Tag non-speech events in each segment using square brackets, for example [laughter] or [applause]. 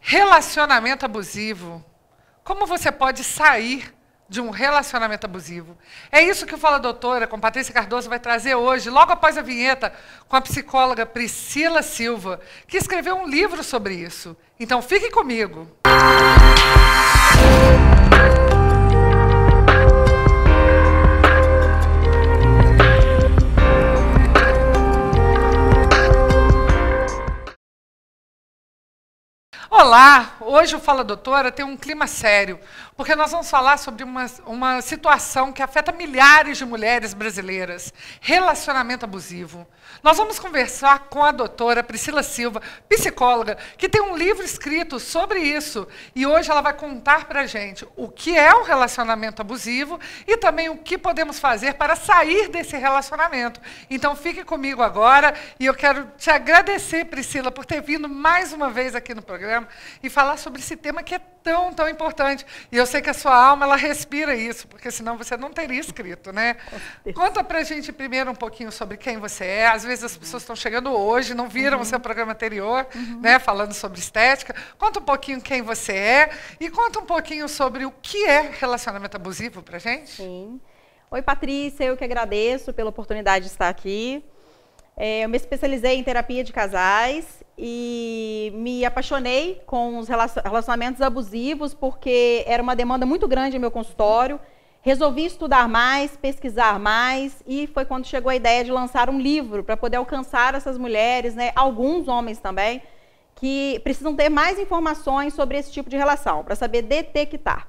Relacionamento abusivo. Como você pode sair de um relacionamento abusivo? É isso que o Fala Doutora, com Patrícia Cardoso, vai trazer hoje, logo após a vinheta, com a psicóloga Priscila Silva, que escreveu um livro sobre isso. Então, fique comigo. Olá! Hoje o Fala Doutora tem um clima sério, porque nós vamos falar sobre uma, uma situação que afeta milhares de mulheres brasileiras: relacionamento abusivo. Nós vamos conversar com a doutora Priscila Silva, psicóloga, que tem um livro escrito sobre isso. E hoje ela vai contar para a gente o que é o relacionamento abusivo e também o que podemos fazer para sair desse relacionamento. Então fique comigo agora e eu quero te agradecer, Priscila, por ter vindo mais uma vez aqui no programa e falar sobre esse tema que é tão, tão importante. E eu sei que a sua alma, ela respira isso, porque senão você não teria escrito, né? Conta para a gente primeiro um pouquinho sobre quem você é. Às vezes as pessoas estão chegando hoje, não viram uhum. o seu programa anterior, uhum. né, falando sobre estética. Conta um pouquinho quem você é e conta um pouquinho sobre o que é relacionamento abusivo para gente. Sim. Oi, Patrícia, eu que agradeço pela oportunidade de estar aqui. É, eu me especializei em terapia de casais e me apaixonei com os relacionamentos abusivos porque era uma demanda muito grande no meu consultório. Resolvi estudar mais, pesquisar mais e foi quando chegou a ideia de lançar um livro para poder alcançar essas mulheres, né, alguns homens também, que precisam ter mais informações sobre esse tipo de relação, para saber detectar.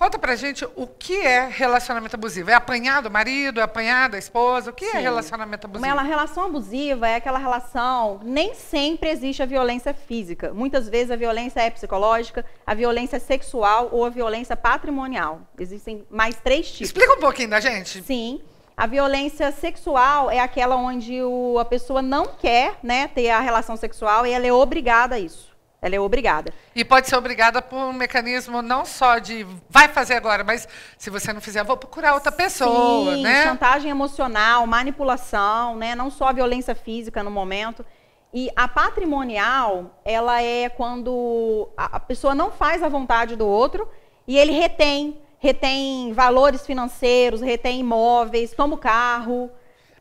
Conta pra gente o que é relacionamento abusivo. É apanhar do marido, é apanhar da esposa? O que é Sim. é relacionamento abusivo? Uma relação abusiva é aquela relação, nem sempre existe a violência física. Muitas vezes a violência é psicológica, a violência é sexual ou a violência patrimonial. Existem mais três tipos. Explica um pouquinho da gente. Sim. A violência sexual é aquela onde o, a pessoa não quer né, ter a relação sexual e ela é obrigada a isso. Ela é obrigada. E pode ser obrigada por um mecanismo não só de vai fazer agora, mas se você não fizer, vou procurar outra pessoa, Sim, né? chantagem emocional, manipulação, né? Não só a violência física no momento. E a patrimonial, ela é quando a pessoa não faz a vontade do outro e ele retém, retém valores financeiros, retém imóveis, toma o carro,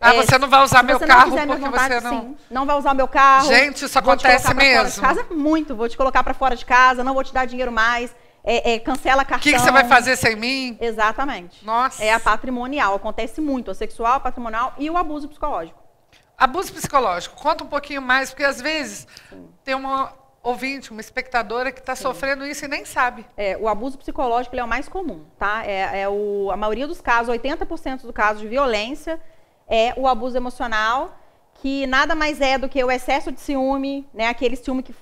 ah, é, você não vai usar meu carro porque vontade, você não. Sim, não vai usar meu carro. Gente, isso acontece mesmo. Casa, muito. Vou te colocar para fora de casa, não vou te dar dinheiro mais. É, é, cancela cartão. O que, você vai fazer sem mim? Exatamente. Nossa. É a patrimonial. Acontece muito. A sexual, a patrimonial e o abuso psicológico. Abuso psicológico. Conta um pouquinho mais, porque às vezes Sim. tem uma ouvinte, uma espectadora que está sofrendo isso e nem sabe. É, o abuso psicológico é o mais comum, tá? É, é o, a maioria dos casos, 80% dos casos de violência é o abuso emocional, que nada mais é do que o excesso de ciúme, né? Aquele ciúme que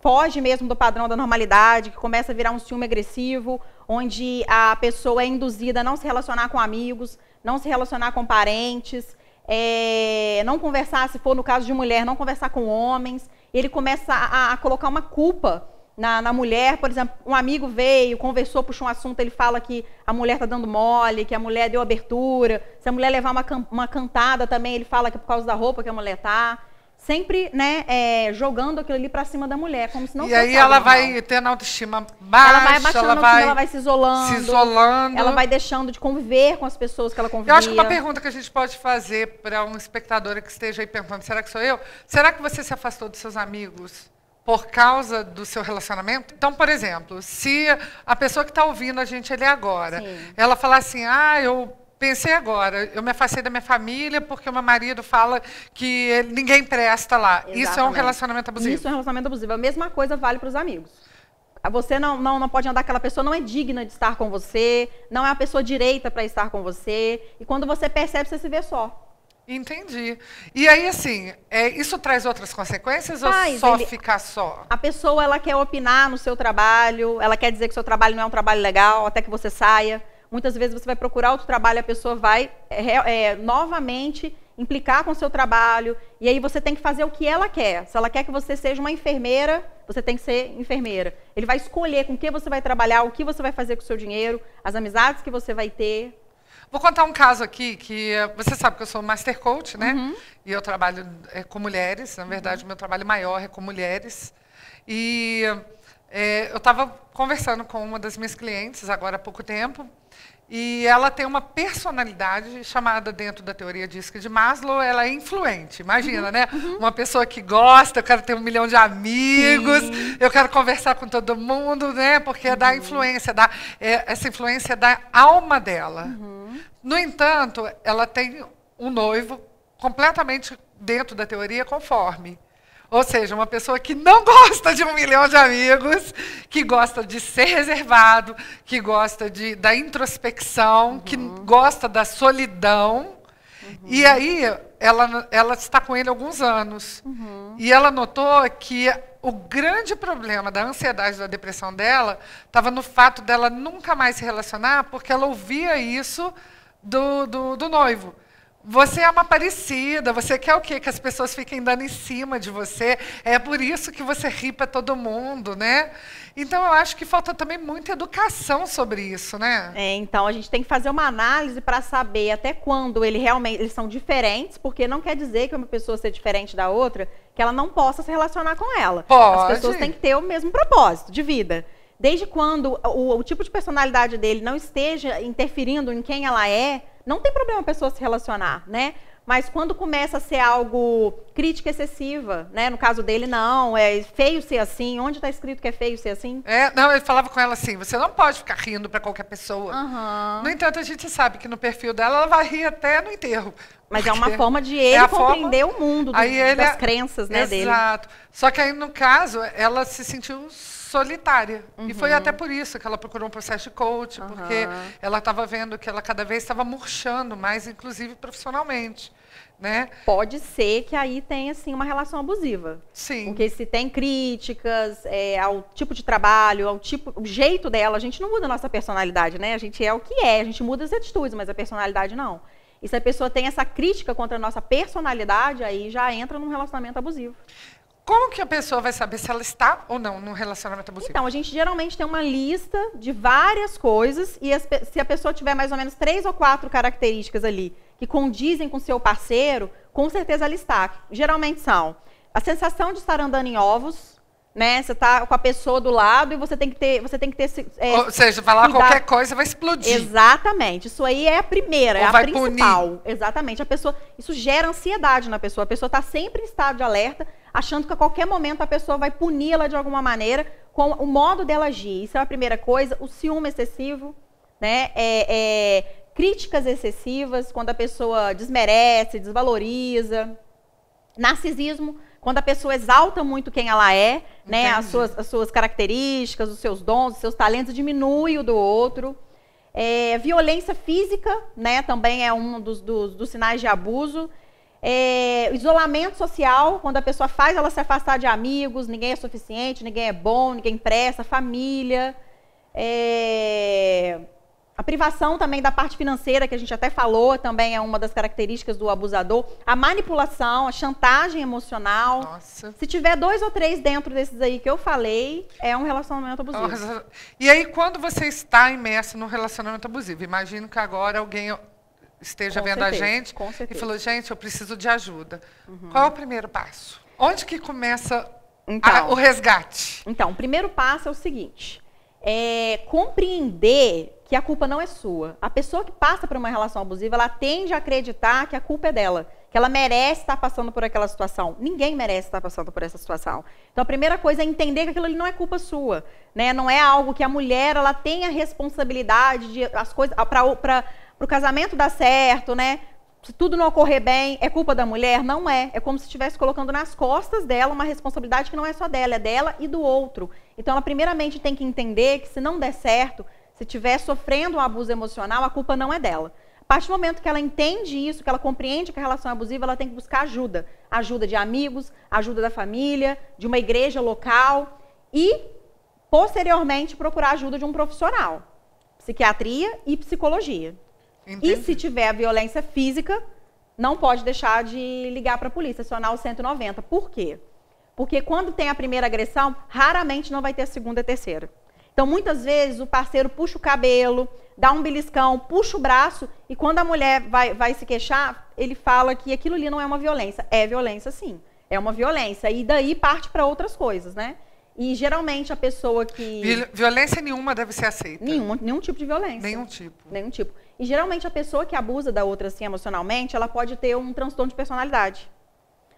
foge mesmo do padrão da normalidade, que começa a virar um ciúme agressivo, onde a pessoa é induzida a não se relacionar com amigos, não se relacionar com parentes, é, não conversar, se for no caso de mulher, não conversar com homens. Ele começa a, a colocar uma culpa na, na, mulher, por exemplo, um amigo veio, conversou, puxou um assunto, ele fala que a mulher está dando mole, que a mulher deu abertura. Se a mulher levar uma, uma cantada também, ele fala que é por causa da roupa que a mulher tá. Sempre, né, é, jogando aquilo ali para cima da mulher, como se não E aí ela normal. vai tendo autoestima baixa, ela vai baixando, ela vai, ela vai se isolando, se isolando. Ela vai deixando de conviver com as pessoas que ela convivia. Eu acho que uma pergunta que a gente pode fazer para um espectador que esteja aí perguntando, será que sou eu? Será que você se afastou dos seus amigos? Por causa do seu relacionamento. Então, por exemplo, se a pessoa que está ouvindo a gente ali agora, Sim. ela falar assim, ah, eu pensei agora, eu me afastei da minha família porque o meu marido fala que ninguém presta lá. Exatamente. Isso é um relacionamento abusivo. Isso é um relacionamento abusivo. A mesma coisa vale para os amigos. Você não, não, não pode andar, aquela pessoa não é digna de estar com você, não é a pessoa direita para estar com você. E quando você percebe, você se vê só. Entendi. E aí, assim, é, isso traz outras consequências Faz, ou só ele, ficar só? A pessoa, ela quer opinar no seu trabalho, ela quer dizer que o seu trabalho não é um trabalho legal, até que você saia. Muitas vezes você vai procurar outro trabalho, a pessoa vai é, é, novamente implicar com o seu trabalho, e aí você tem que fazer o que ela quer. Se ela quer que você seja uma enfermeira, você tem que ser enfermeira. Ele vai escolher com que você vai trabalhar, o que você vai fazer com o seu dinheiro, as amizades que você vai ter, Vou contar um caso aqui que você sabe que eu sou master coach, né? Uhum. E eu trabalho é, com mulheres. Na verdade, o meu trabalho maior é com mulheres. E É, eu estava conversando com uma das minhas clientes agora há pouco tempo, e ela tem uma personalidade chamada dentro da teoria disca de Maslow, ela é influente. Imagina, uhum, né? Uhum. Uma pessoa que gosta, eu quero ter um milhão de amigos, Sim. eu quero conversar com todo mundo, né? Porque é da uhum. influência, da, é, essa influência é da alma dela. Uhum. No entanto, ela tem um noivo completamente dentro da teoria conforme. Ou seja, uma pessoa que não gosta de um milhão de amigos, que gosta de ser reservado, que gosta de, da introspecção, uhum. que gosta da solidão. Uhum. E aí, ela, ela está com ele há alguns anos. Uhum. E ela notou que o grande problema da ansiedade e da depressão dela estava no fato dela nunca mais se relacionar, porque ela ouvia isso do, do, do noivo. Você é uma parecida, você quer o quê? Que as pessoas fiquem dando em cima de você. É por isso que você ri para todo mundo, né? Então, eu acho que falta também muita educação sobre isso, né? É, então, a gente tem que fazer uma análise para saber até quando ele realmente, eles são diferentes, porque não quer dizer que uma pessoa ser diferente da outra, que ela não possa se relacionar com ela. Pode. As pessoas têm que ter o mesmo propósito de vida. Desde quando o, o tipo de personalidade dele não esteja interferindo em quem ela é, não tem problema a pessoa se relacionar, né? Mas quando começa a ser algo crítica excessiva, né? No caso dele, não, é feio ser assim. Onde está escrito que é feio ser assim? É, não, ele falava com ela assim: você não pode ficar rindo para qualquer pessoa. Uhum. No entanto, a gente sabe que no perfil dela ela vai rir até no enterro. Mas é uma forma de ele é compreender forma... o mundo, do, das é... crenças né, Exato. dele. Exato. Só que aí, no caso, ela se sentiu solitária. Uhum. E foi uhum. até por isso que ela procurou um processo de coach, uhum. porque ela estava vendo que ela cada vez estava murchando mais, inclusive profissionalmente. Né? Pode ser que aí tenha assim uma relação abusiva. Sim. Porque se tem críticas é, ao tipo de trabalho, ao tipo, o jeito dela, a gente não muda a nossa personalidade, né? A gente é o que é, a gente muda as atitudes, mas a personalidade não. E se a pessoa tem essa crítica contra a nossa personalidade, aí já entra num relacionamento abusivo. Como que a pessoa vai saber se ela está ou não num relacionamento abusivo? Então, a gente geralmente tem uma lista de várias coisas e as, se a pessoa tiver mais ou menos três ou quatro características ali que condizem com seu parceiro, com certeza ela está. Geralmente são a sensação de estar andando em ovos, né? Você está com a pessoa do lado e você tem que ter, você tem que ter. É, Ou seja, falar qualquer coisa vai explodir. Exatamente. Isso aí é a primeira, Ou é a principal. Punir. Exatamente. A pessoa, isso gera ansiedade na pessoa. A pessoa está sempre em estado de alerta achando que a qualquer momento a pessoa vai puni-la de alguma maneira com o modo dela agir. Isso é a primeira coisa. O ciúme excessivo, né? É, é, críticas excessivas, quando a pessoa desmerece, desvaloriza. Narcisismo, quando a pessoa exalta muito quem ela é, né? As suas, as suas características, os seus dons, os seus talentos, diminui o do outro. É, violência física, né? Também é um dos, dos, dos sinais de abuso. É, isolamento social, quando a pessoa faz ela se afastar de amigos, ninguém é suficiente, ninguém é bom, ninguém presta, família. É, a privação também da parte financeira, que a gente até falou, também é uma das características do abusador. A manipulação, a chantagem emocional. Nossa. Se tiver dois ou três dentro desses aí que eu falei, é um relacionamento abusivo. E aí, quando você está imerso num relacionamento abusivo, imagino que agora alguém esteja com vendo certeza, a gente e falou, gente, eu preciso de ajuda. Uhum. Qual é o primeiro passo? Onde que começa então, a, o resgate? Então, o primeiro passo é o seguinte: é compreender que a culpa não é sua. A pessoa que passa por uma relação abusiva, ela tende a acreditar que a culpa é dela, que ela merece estar passando por aquela situação. Ninguém merece estar passando por essa situação. Então a primeira coisa é entender que aquilo ali não é culpa sua, né? Não é algo que a mulher ela tem a responsabilidade de as coisas para para o casamento dar certo, né? Se tudo não ocorrer bem, é culpa da mulher? Não é. É como se estivesse colocando nas costas dela uma responsabilidade que não é só dela, é dela e do outro. Então, ela primeiramente tem que entender que se não der certo, se estiver sofrendo um abuso emocional, a culpa não é dela. A partir do momento que ela entende isso, que ela compreende que a relação é abusiva, ela tem que buscar ajuda. Ajuda de amigos, ajuda da família, de uma igreja local e, posteriormente, procurar ajuda de um profissional. Psiquiatria e psicologia. Entendi. E se tiver a violência física, não pode deixar de ligar para a polícia, acionar o 190. Por quê? Porque quando tem a primeira agressão, raramente não vai ter a segunda e a terceira. Então, muitas vezes, o parceiro puxa o cabelo, dá um beliscão, puxa o braço, e quando a mulher vai, vai se queixar, ele fala que aquilo ali não é uma violência. É violência, sim. É uma violência. E daí parte para outras coisas, né? E geralmente a pessoa que. Viol- Violência nenhuma deve ser aceita. Nenhum, nenhum tipo de violência. Nenhum tipo. Nenhum tipo. E geralmente a pessoa que abusa da outra assim emocionalmente, ela pode ter um transtorno de personalidade.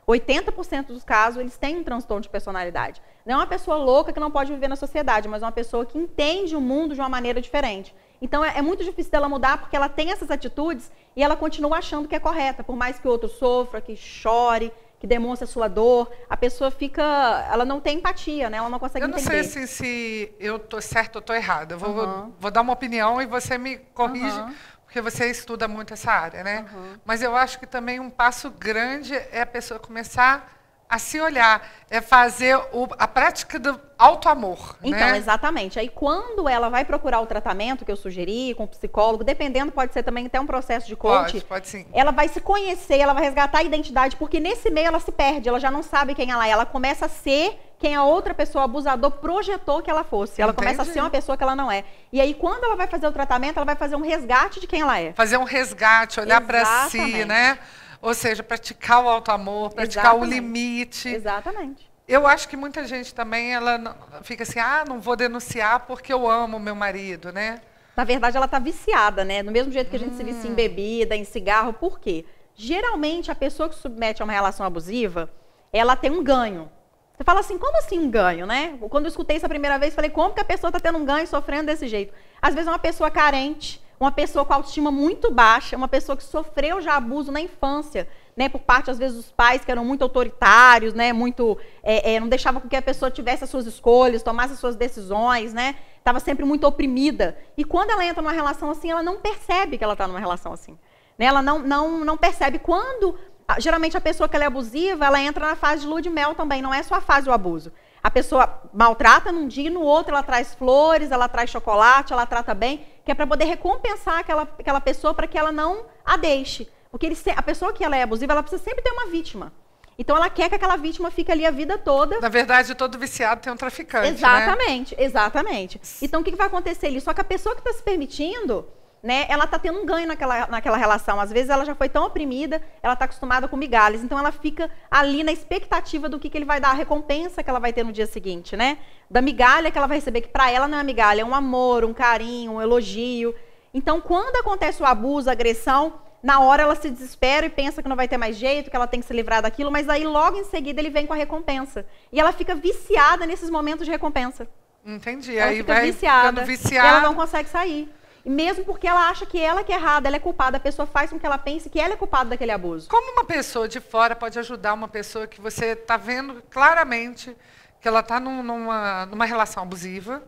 80% dos casos eles têm um transtorno de personalidade. Não é uma pessoa louca que não pode viver na sociedade, mas é uma pessoa que entende o mundo de uma maneira diferente. Então é, é muito difícil dela mudar porque ela tem essas atitudes e ela continua achando que é correta, por mais que o outro sofra, que chore, que demonstre a sua dor, a pessoa fica, ela não tem empatia, né? Ela não consegue Eu não entender. sei se, se eu tô certo ou tô errada. Eu vou, Aham. vou dar uma opinião e você me corrige, Aham. porque você estuda muito essa área, né? Aham. Mas eu acho que também um passo grande é a pessoa começar a se olhar, é fazer o- a prática do auto-amor, Então, né? exatamente. Aí, quando ela vai procurar o tratamento que eu sugeri, com o psicólogo, dependendo, pode ser também até um processo de coach, Pode, pode sim. ela vai se conhecer, ela vai resgatar a identidade, porque nesse meio ela se perde, ela já não sabe quem ela é, ela começa a ser quem a outra pessoa, o abusador, projetou que ela fosse. Ela começa a Entendi. ser uma pessoa que ela não é. E aí, quando ela vai fazer o tratamento, ela vai fazer um resgate de quem ela é. Fazer um resgate, olhar para si, né? Ou seja, praticar o auto-amor, praticar o Exatamente. limite. Exatamente. Eu acho que muita gente também ela fica assim, ah, não vou denunciar porque eu amo meu marido, né? Na verdade, ela tá viciada, né? Do mesmo jeito que a gente se vicia Hum. em bebida, em cigarro, por quê? Geralmente, a pessoa que se submete a uma relação abusiva, ela tem um ganho. Você fala assim, como assim um ganho, né? Quando eu escutei isso a primeira vez, falei, como que a pessoa tá tendo um ganho sofrendo desse jeito? Às vezes é uma pessoa carente, uma pessoa com autoestima muito baixa, uma pessoa que sofreu já abuso na infância, né? Por parte, às vezes, dos pais que eram muito autoritários, né? Muito. é, é, não deixavam com que a pessoa tivesse as suas escolhas, tomasse as suas decisões, né? Estava sempre muito oprimida. E quando ela entra numa relação assim, ela não percebe que ela está numa relação assim. Né? Ela não, não, não percebe quando. Geralmente a pessoa que é abusiva, ela entra na fase de lua de mel também, não é só a fase do abuso. A pessoa maltrata num dia e no outro ela traz flores, ela traz chocolate, ela trata bem, que é para poder recompensar aquela, aquela pessoa para que ela não a deixe. Porque ele, a pessoa que ela é abusiva, ela precisa sempre ter uma vítima. Então ela quer que aquela vítima fique ali a vida toda Na verdade, todo viciado tem um traficante, né? Exatamente, exatamente. Então o que, que vai acontecer ali? Só que a pessoa que está se permitindo, né, ela está tendo um ganho naquela, naquela relação. Às vezes ela já foi tão oprimida, ela está acostumada com migalhas. Então ela fica ali na expectativa do que, que ele vai dar, a recompensa que ela vai ter no dia seguinte, né? Da migalha que ela vai receber, que para ela não é migalha, é um amor, um carinho, um elogio. Então quando acontece o abuso, a agressão, na hora ela se desespera e pensa que não vai ter mais jeito, que ela tem que se livrar daquilo, mas aí logo em seguida ele vem com a recompensa. E ela fica viciada nesses momentos de recompensa. Entendi. Ela Aí fica vai viciada. E viciada. ela não consegue sair. Mesmo porque ela acha que ela que é errada, ela é culpada, a pessoa faz com que ela pense que ela é culpada daquele abuso. Como uma pessoa de fora pode ajudar uma pessoa que você está vendo claramente que ela está numa, numa relação abusiva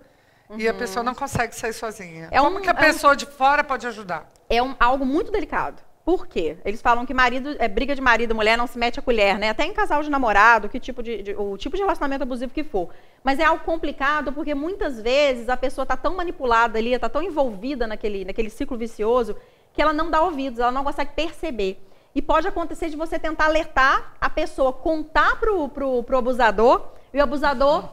e a pessoa não consegue sair sozinha? É Como um- que a é um- pessoa de fora pode ajudar? É um- algo muito delicado. Por quê? Eles falam que marido, é, briga de marido e mulher não se mete a colher, né? Até em casal de namorado, que tipo de, de- o tipo de relacionamento abusivo que for. Mas é algo complicado porque muitas vezes a pessoa está tão manipulada ali, está tão envolvida naquele, naquele ciclo vicioso, que ela não dá ouvidos, ela não consegue perceber. E pode acontecer de você tentar alertar a pessoa, contar pro, pro, pro abusador, e o abusador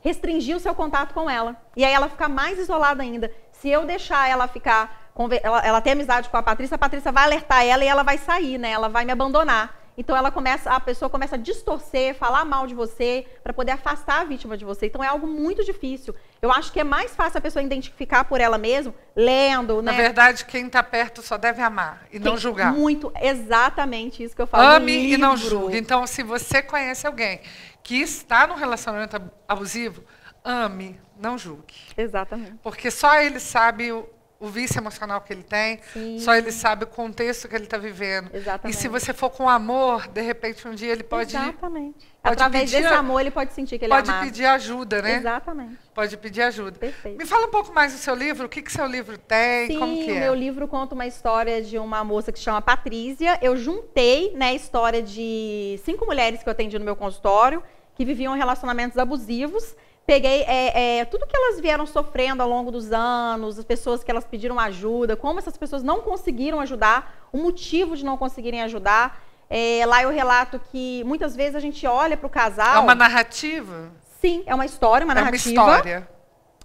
restringir o seu contato com ela. E aí ela fica mais isolada ainda. Se eu deixar ela ficar, ela, ela ter amizade com a Patrícia, a Patrícia vai alertar ela e ela vai sair, né? Ela vai me abandonar. Então ela começa, a pessoa começa a distorcer, falar mal de você, para poder afastar a vítima de você. Então é algo muito difícil. Eu acho que é mais fácil a pessoa identificar por ela mesma, lendo, né? Na verdade, quem está perto só deve amar e não Tem julgar. Muito, exatamente isso que eu falo. Ame e não julgue. Então, se você conhece alguém que está num relacionamento ab- abusivo, ame, não julgue. Exatamente. Porque só ele sabe o, o vício emocional que ele tem, Sim. só ele sabe o contexto que ele está vivendo. Exatamente. E se você for com amor, de repente um dia ele pode, Exatamente. pode Através pedir- desse amor, ele pode sentir que ele pode é amado. pedir ajuda, né? Exatamente. Pode pedir ajuda. Perfeito. Me fala um pouco mais do seu livro, o que, que seu livro tem, Sim, como que o é? meu livro conta uma história de uma moça que se chama Patrícia. Eu juntei né, a história de cinco mulheres que eu atendi no meu consultório, que viviam relacionamentos abusivos. Peguei é, é, tudo que elas vieram sofrendo ao longo dos anos, as pessoas que elas pediram ajuda, como essas pessoas não conseguiram ajudar, o motivo de não conseguirem ajudar. É, lá eu relato que muitas vezes a gente olha para o casal. É uma narrativa? Sim, é uma história, uma é uma narrativa. história.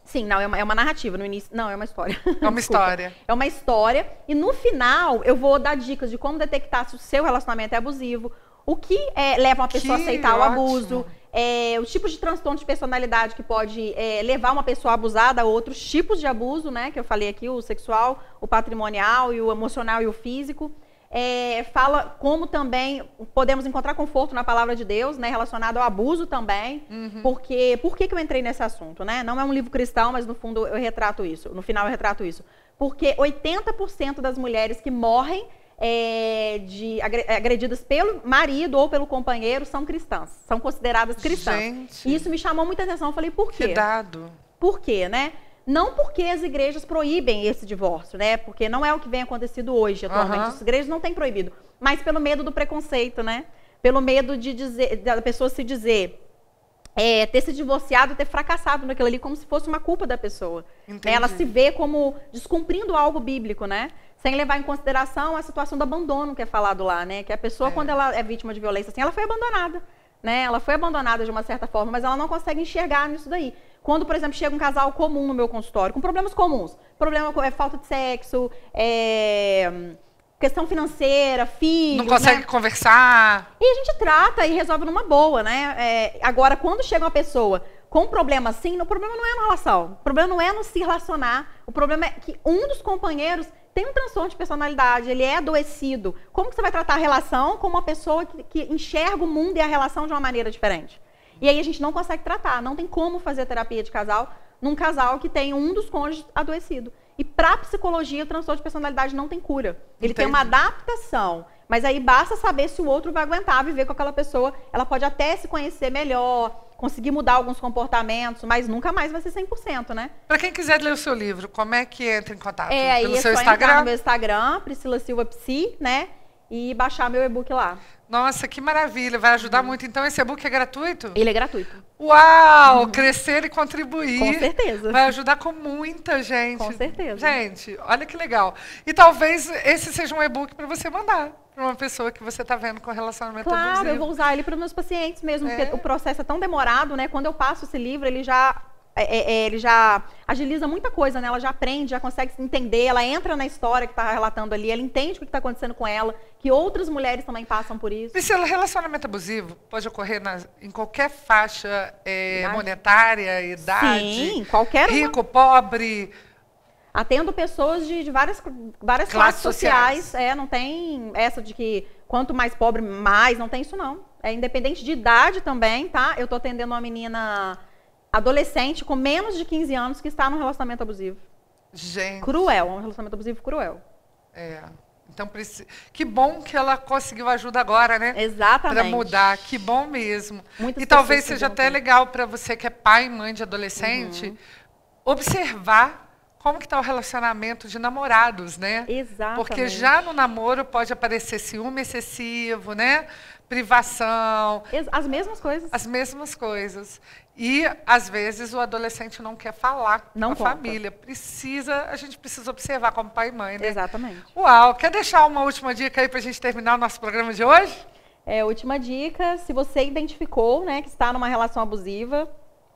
Sim, não, é uma, é uma narrativa. No início. Não, é uma história. É uma [laughs] história. É uma história. E no final, eu vou dar dicas de como detectar se o seu relacionamento é abusivo, o que é, leva uma pessoa Que a aceitar o ótimo. abuso, é, os tipos de transtorno de personalidade que pode é, levar uma pessoa abusada a outros tipos de abuso, né? Que eu falei aqui, o sexual, o patrimonial e o emocional e o físico. É, fala como também podemos encontrar conforto na palavra de Deus, né? Relacionado ao abuso também. Uhum. Porque por que, que eu entrei nesse assunto, né? Não é um livro cristão, mas no fundo eu retrato isso. No final eu retrato isso. Porque 80% das mulheres que morrem é, de agre- agredidas pelo marido ou pelo companheiro são cristãs, são consideradas cristãs. Gente. E isso me chamou muita atenção. Eu falei, por quê? Que dado. Por quê, né? Não porque as igrejas proíbem esse divórcio, né? Porque não é o que vem acontecido hoje, atualmente. Aham. As igrejas não têm proibido. Mas pelo medo do preconceito, né? Pelo medo de dizer, da pessoa se dizer, é, ter se divorciado ter fracassado naquilo ali como se fosse uma culpa da pessoa. Né? Entendi. Ela se vê como descumprindo algo bíblico, né? Sem levar em consideração a situação do abandono que é falado lá, né? Que a pessoa, É. quando ela é vítima de violência, assim, ela foi abandonada. Né? Ela foi abandonada de uma certa forma, mas ela não consegue enxergar nisso daí. Quando, por exemplo, chega um casal comum no meu consultório, com problemas comuns, problema com- é falta de sexo, é, questão financeira, filhos, Não consegue né? conversar. E a gente trata e resolve numa boa, né? É, agora, quando chega uma pessoa com um problema assim, o problema não é na relação. O problema não é no se relacionar. O problema é que um dos companheiros tem um transtorno de personalidade, ele é adoecido. Como que você vai tratar a relação com uma pessoa que, que enxerga o mundo e a relação de uma maneira diferente? E aí a gente não consegue tratar, não tem como fazer terapia de casal num casal que tem um dos cônjuges adoecido. E para psicologia, o transtorno de personalidade não tem cura. Ele tem uma Entendi. adaptação. Mas aí basta saber se o outro vai aguentar viver com aquela pessoa. Ela pode até se conhecer melhor, conseguir mudar alguns comportamentos, mas nunca mais vai ser 100%, né? Para quem quiser ler o seu livro, como é que entra em contato? É, aí Pelo é seu Instagram? no meu Instagram, Priscila Silva Psi, né? E baixar meu e-book lá. Nossa, que maravilha. Vai ajudar muito. Então, esse e-book é gratuito? Ele é gratuito. Uau! Crescer e contribuir. Com certeza. Vai ajudar com muita gente. Com certeza. Gente, olha que legal. E talvez esse seja um e-book para você mandar para uma pessoa que você está vendo com relacionamento Claro, abusivo. eu vou usar ele para os meus pacientes mesmo, É. porque o processo é tão demorado, né? Quando eu passo esse livro, ele já é, é, é, ele já agiliza muita coisa, né? Ela já aprende, já consegue se entender, ela entra na história que está relatando ali, ela entende o que está acontecendo com ela, que outras mulheres também passam por isso. Priscila, relacionamento abusivo pode ocorrer em qualquer faixa é, Idade. monetária, idade, Sim, qualquer uma. rico, pobre. Atendo pessoas de, de várias, várias Classes classes sociais. É, não tem essa de que quanto mais pobre, mais, não tem isso não. É independente de idade também, tá? Eu tô atendendo uma menina adolescente com menos de 15 anos que está num relacionamento abusivo. Gente. Cruel, um relacionamento abusivo cruel. É. Então, que bom que ela conseguiu ajuda agora, né? Exatamente. Para mudar, que bom mesmo. Muitas e talvez seja até ter. legal para você que é pai e mãe de adolescente Uhum. observar como que está o relacionamento de namorados, né? Exatamente. Porque já no namoro pode aparecer ciúme excessivo, né? Privação, As mesmas coisas. as mesmas coisas. E às vezes o adolescente não quer falar Não com a conta. família. Precisa, a gente precisa observar como pai e mãe, né? Exatamente. Uau, quer deixar uma última dica aí para a gente terminar o nosso programa de hoje? É, última dica, se você identificou, né, que está numa relação abusiva,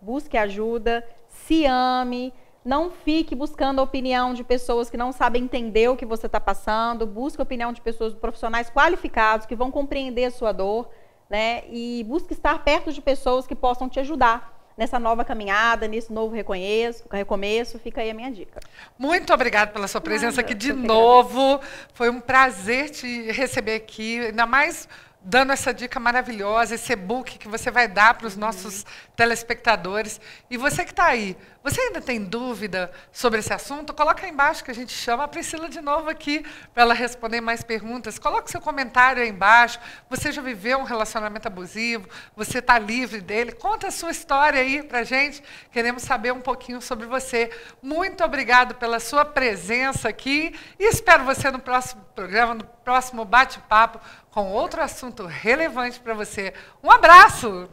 busque ajuda, se ame, não fique buscando a opinião de pessoas que não sabem entender o que você está passando, busque a opinião de pessoas profissionais qualificados que vão compreender a sua dor, né, e busque estar perto de pessoas que possam te ajudar nessa nova caminhada, nesse novo reconheço, recomeço, fica aí a minha dica. Muito obrigada pela sua presença Nada, aqui de novo. Foi um prazer te receber aqui, ainda mais dando essa dica maravilhosa, esse e-book que você vai dar para os Uhum. nossos telespectadores. E você que está aí, você ainda tem dúvida sobre esse assunto? Coloca aí embaixo que a gente chama a Priscila de novo aqui para ela responder mais perguntas. Coloque seu comentário aí embaixo. Você já viveu um relacionamento abusivo? Você está livre dele? Conta a sua história aí para gente. Queremos saber um pouquinho sobre você. Muito obrigado pela sua presença aqui e espero você no próximo programa, no próximo bate-papo com outro assunto relevante para você. Um abraço!